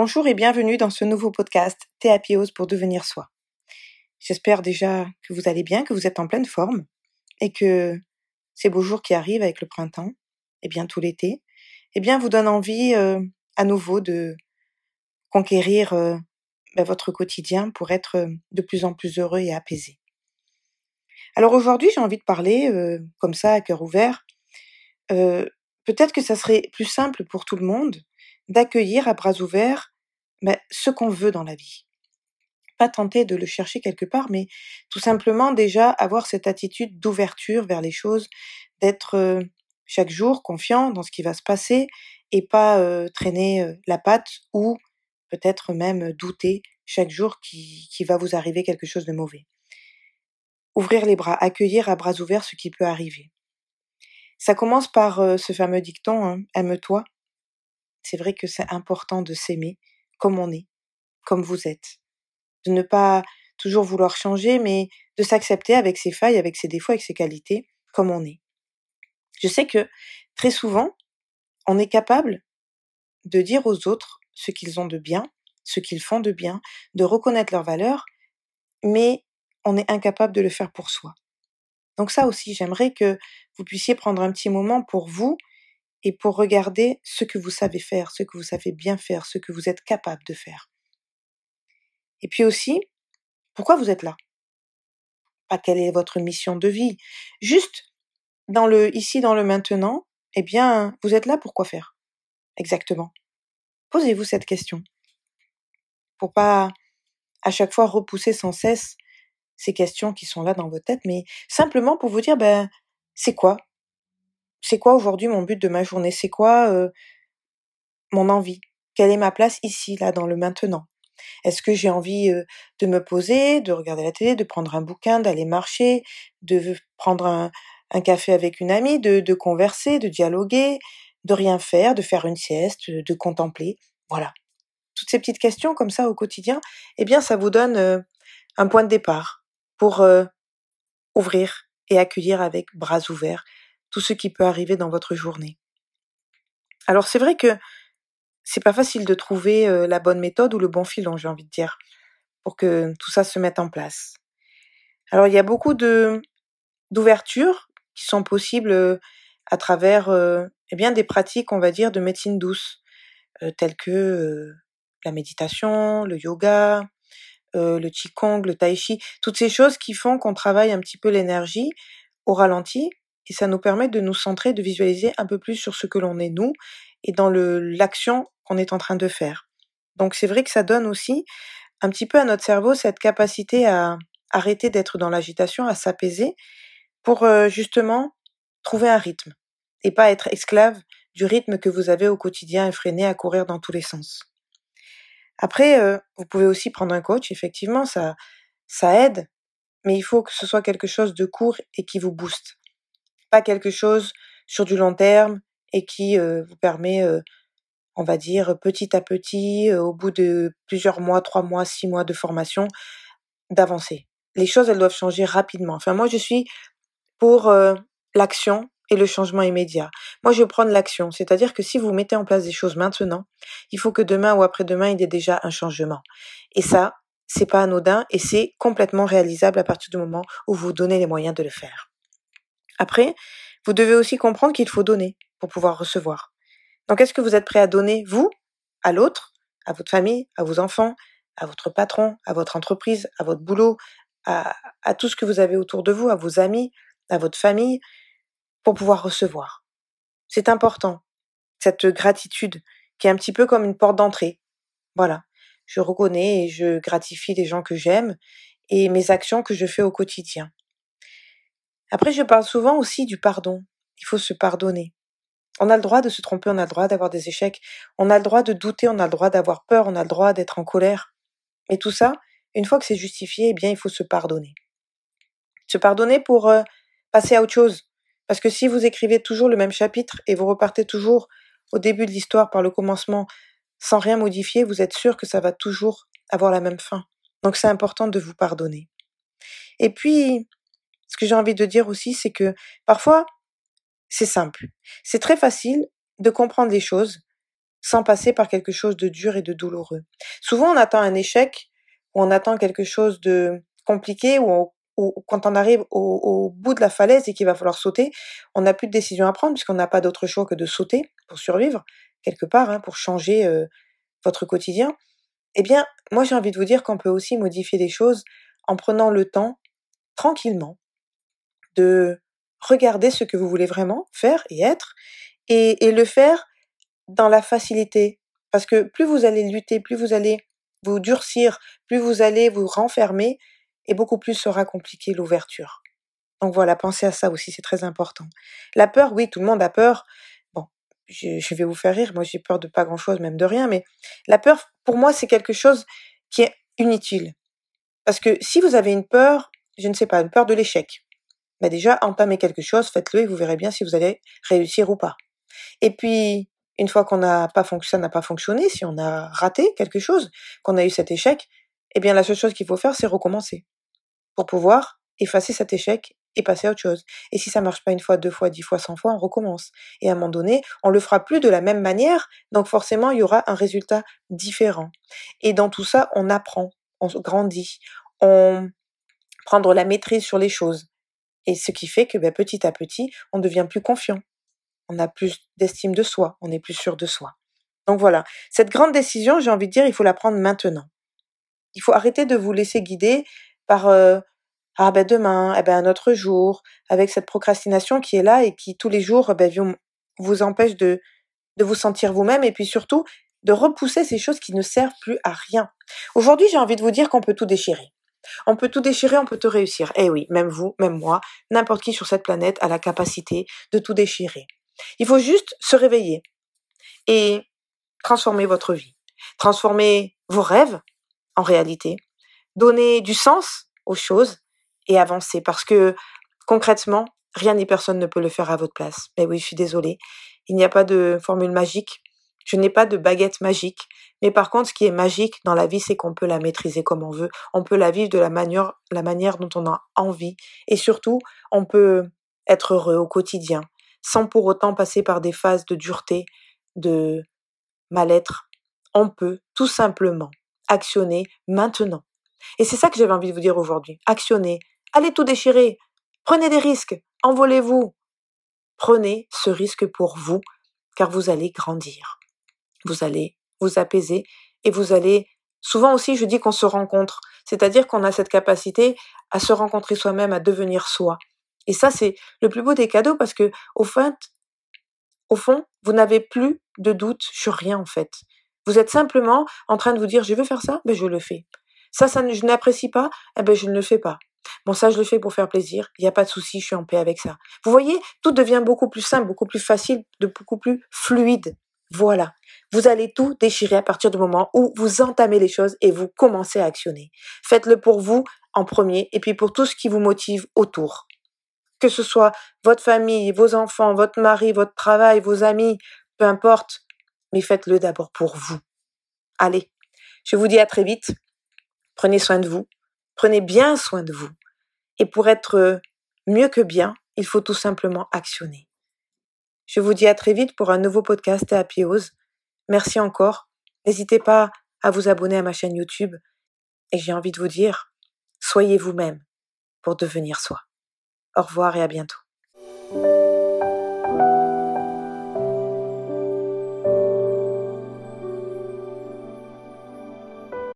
Bonjour et bienvenue dans ce nouveau podcast Théapios pour devenir soi. J'espère déjà que vous allez bien, que vous êtes en pleine forme et que ces beaux jours qui arrivent avec le printemps et bientôt l'été, eh bien vous donnent envie euh, à nouveau de conquérir euh, ben, votre quotidien pour être euh, de plus en plus heureux et apaisé. Alors aujourd'hui, j'ai envie de parler comme ça à cœur ouvert. Peut-être que ça serait plus simple pour tout le monde d'accueillir à bras ouverts ben, ce qu'on veut dans la vie. Pas tenter de le chercher quelque part, mais tout simplement déjà avoir cette attitude d'ouverture vers les choses, d'être euh, chaque jour confiant dans ce qui va se passer et pas euh, traîner euh, la patte ou peut-être même douter chaque jour qu'il qui va vous arriver quelque chose de mauvais. Ouvrir les bras, accueillir à bras ouverts ce qui peut arriver. Ça commence par ce fameux dicton hein, aime-toi c'est vrai que c'est important de s'aimer comme on est, comme vous êtes. De ne pas toujours vouloir changer, mais de s'accepter avec ses failles, avec ses défauts, avec ses qualités, comme on est. Je sais que très souvent, on est capable de dire aux autres ce qu'ils ont de bien, ce qu'ils font de bien, de reconnaître leurs valeurs, mais on est incapable de le faire pour soi. Donc ça aussi, j'aimerais que vous puissiez prendre un petit moment pour vous et pour regarder ce que vous savez faire, ce que vous savez bien faire, ce que vous êtes capable de faire. Et puis aussi, pourquoi vous êtes là? Pas quelle est votre mission de vie? Juste dans le ici, dans le maintenant, eh bien, vous êtes là pour quoi faire? Exactement. Posez-vous cette question. Pour pas à chaque fois repousser sans cesse ces questions qui sont là dans votre tête, mais simplement pour vous dire, ben, c'est quoi? C'est quoi aujourd'hui mon but de ma journée? C'est quoi mon envie? Quelle est ma place ici, là, dans le maintenant? Est-ce que j'ai envie de me poser, de regarder la télé, de prendre un bouquin, d'aller marcher, de prendre un, café avec une amie, de, converser, de dialoguer, de rien faire, de faire une sieste, de, contempler? Voilà. Toutes ces petites questions comme ça au quotidien, eh bien, ça vous donne un point de départ pour ouvrir et accueillir avec bras ouverts tout ce qui peut arriver dans votre journée. Alors c'est vrai que c'est pas facile de trouver la bonne méthode ou le bon filon, j'ai envie de dire, pour que tout ça se mette en place. Alors il y a beaucoup d'ouvertures qui sont possibles à travers eh bien des pratiques, on va dire, de médecine douce, telles que la méditation, le yoga, le qigong, le tai chi, toutes ces choses qui font qu'on travaille un petit peu l'énergie au ralenti et ça nous permet de nous centrer, de visualiser un peu plus sur ce que l'on est nous et dans l'action qu'on est en train de faire. Donc c'est vrai que ça donne aussi un petit peu à notre cerveau cette capacité à arrêter d'être dans l'agitation, à s'apaiser pour euh, justement trouver un rythme et pas être esclave du rythme que vous avez au quotidien effréné à courir dans tous les sens. Après, euh, vous pouvez aussi prendre un coach, effectivement, ça, ça aide, mais il faut que ce soit quelque chose de court et qui vous booste pas quelque chose sur du long terme et qui vous permet, euh, on va dire, petit à petit, au bout de plusieurs mois, trois mois, six mois de formation, d'avancer. Les choses, elles doivent changer rapidement. Enfin, moi, je suis pour l'action et le changement immédiat. Moi, je prends l'action, c'est-à-dire que si vous mettez en place des choses maintenant, il faut que demain ou après-demain, il y ait déjà un changement. Et ça, c'est pas anodin et c'est complètement réalisable à partir du moment où vous donnez les moyens de le faire. Après, vous devez aussi comprendre qu'il faut donner pour pouvoir recevoir. Donc, est-ce que vous êtes prêt à donner, vous, à l'autre, à votre famille, à vos enfants, à votre patron, à votre entreprise, à votre boulot, à, tout ce que vous avez autour de vous, à vos amis, à votre famille, pour pouvoir recevoir? C'est important, cette gratitude qui est un petit peu comme une porte d'entrée. Voilà, je reconnais et je gratifie les gens que j'aime et mes actions que je fais au quotidien. Après, je parle souvent aussi du pardon. Il faut se pardonner. On a le droit de se tromper, on a le droit d'avoir des échecs, on a le droit de douter, on a le droit d'avoir peur, on a le droit d'être en colère. Mais tout ça, une fois que c'est justifié, eh bien, il faut se pardonner. Se pardonner pour euh, passer à autre chose. Parce que si vous écrivez toujours le même chapitre et vous repartez toujours au début de l'histoire par le commencement sans rien modifier, vous êtes sûr que ça va toujours avoir la même fin. Donc c'est important de vous pardonner. Et puis, ce que j'ai envie de dire aussi, c'est que parfois, c'est simple. C'est très facile de comprendre les choses sans passer par quelque chose de dur et de douloureux. Souvent, on attend un échec ou on attend quelque chose de compliqué ou, quand on arrive au, bout de la falaise et qu'il va falloir sauter, on n'a plus de décision à prendre puisqu'on n'a pas d'autre choix que de sauter pour survivre quelque part, hein, pour changer euh, votre quotidien. Eh bien, moi j'ai envie de vous dire qu'on peut aussi modifier les choses en prenant le temps, tranquillement, de regarder ce que vous voulez vraiment faire et être, et, le faire dans la facilité. Parce que plus vous allez lutter, plus vous allez vous durcir, plus vous allez vous renfermer, et beaucoup plus sera compliqué l'ouverture. Donc voilà, pensez à ça aussi, c'est très important. La peur, oui, tout le monde a peur. Bon, je, je vais vous faire rire, moi j'ai peur de pas grand-chose, même de rien, mais la peur, pour moi, c'est quelque chose qui est inutile. Parce que si vous avez une peur, je ne sais pas, une peur de l'échec, bah déjà, entamez quelque chose, faites-le et vous verrez bien si vous allez réussir ou pas. Et puis, une fois qu'on n'a pas fonctionné, ça n'a pas fonctionné, si on a raté quelque chose, qu'on a eu cet échec, eh bien la seule chose qu'il faut faire, c'est recommencer pour pouvoir effacer cet échec et passer à autre chose. Et si ça marche pas une fois, deux fois, dix fois, cent fois, on recommence. Et à un moment donné, on le fera plus de la même manière, donc forcément, il y aura un résultat différent. Et dans tout ça, on apprend, on grandit, on prendre la maîtrise sur les choses. Et ce qui fait que ben, petit à petit, on devient plus confiant on a plus d'estime de soi, on est plus sûr de soi. Donc voilà, cette grande décision, j'ai envie de dire, il faut la prendre maintenant. Il faut arrêter de vous laisser guider par euh, ah ben demain, eh ben un autre jour, avec cette procrastination qui est là et qui tous les jours ben, vous empêche de vous sentir vous-même et puis surtout de repousser ces choses qui ne servent plus à rien. Aujourd'hui, j'ai envie de vous dire qu'on peut tout déchirer. On peut tout déchirer, on peut tout réussir. Eh oui, même vous, même moi, n'importe qui sur cette planète a la capacité de tout déchirer. Il faut juste se réveiller et transformer votre vie, transformer vos rêves en réalité, donner du sens aux choses et avancer parce que concrètement, rien ni personne ne peut le faire à votre place. Mais oui, je suis désolée, il n'y a pas de formule magique, je n'ai pas de baguette magique, mais par contre, ce qui est magique dans la vie, c'est qu'on peut la maîtriser comme on veut, on peut la vivre de la manière, la manière dont on a envie, et surtout, on peut être heureux au quotidien, sans pour autant passer par des phases de dureté, de mal-être. On peut tout simplement actionner maintenant. Et c'est ça que j'avais envie de vous dire aujourd'hui. Actionnez. Allez tout déchirer. Prenez des risques. Envolez-vous. Prenez ce risque pour vous, car vous allez grandir. Vous allez vous apaiser et vous allez Souvent aussi, je dis qu'on se rencontre, c'est-à-dire qu'on a cette capacité à se rencontrer soi-même, à devenir soi. Et ça, c'est le plus beau des cadeaux parce que, au fond, vous n'avez plus de doute sur rien, en fait. Vous êtes simplement en train de vous dire, je veux faire ça, ben je le fais. Ça, ça je n'apprécie pas, eh ben je ne le fais pas. Bon, ça, je le fais pour faire plaisir. Il n'y a pas de souci, je suis en paix avec ça. Vous voyez, tout devient beaucoup plus simple, beaucoup plus facile, de beaucoup plus fluide. Voilà. Vous allez tout déchirer à partir du moment où vous entamez les choses et vous commencez à actionner. Faites-le pour vous en premier et puis pour tout ce qui vous motive autour que ce soit votre famille, vos enfants, votre mari, votre travail, vos amis, peu importe, mais faites-le d'abord pour vous. Allez, je vous dis à très vite. Prenez soin de vous. Prenez bien soin de vous. Et pour être mieux que bien, il faut tout simplement actionner. Je vous dis à très vite pour un nouveau podcast à Ose. Merci encore. N'hésitez pas à vous abonner à ma chaîne YouTube. Et j'ai envie de vous dire, soyez vous-même pour devenir soi. Au revoir et à bientôt.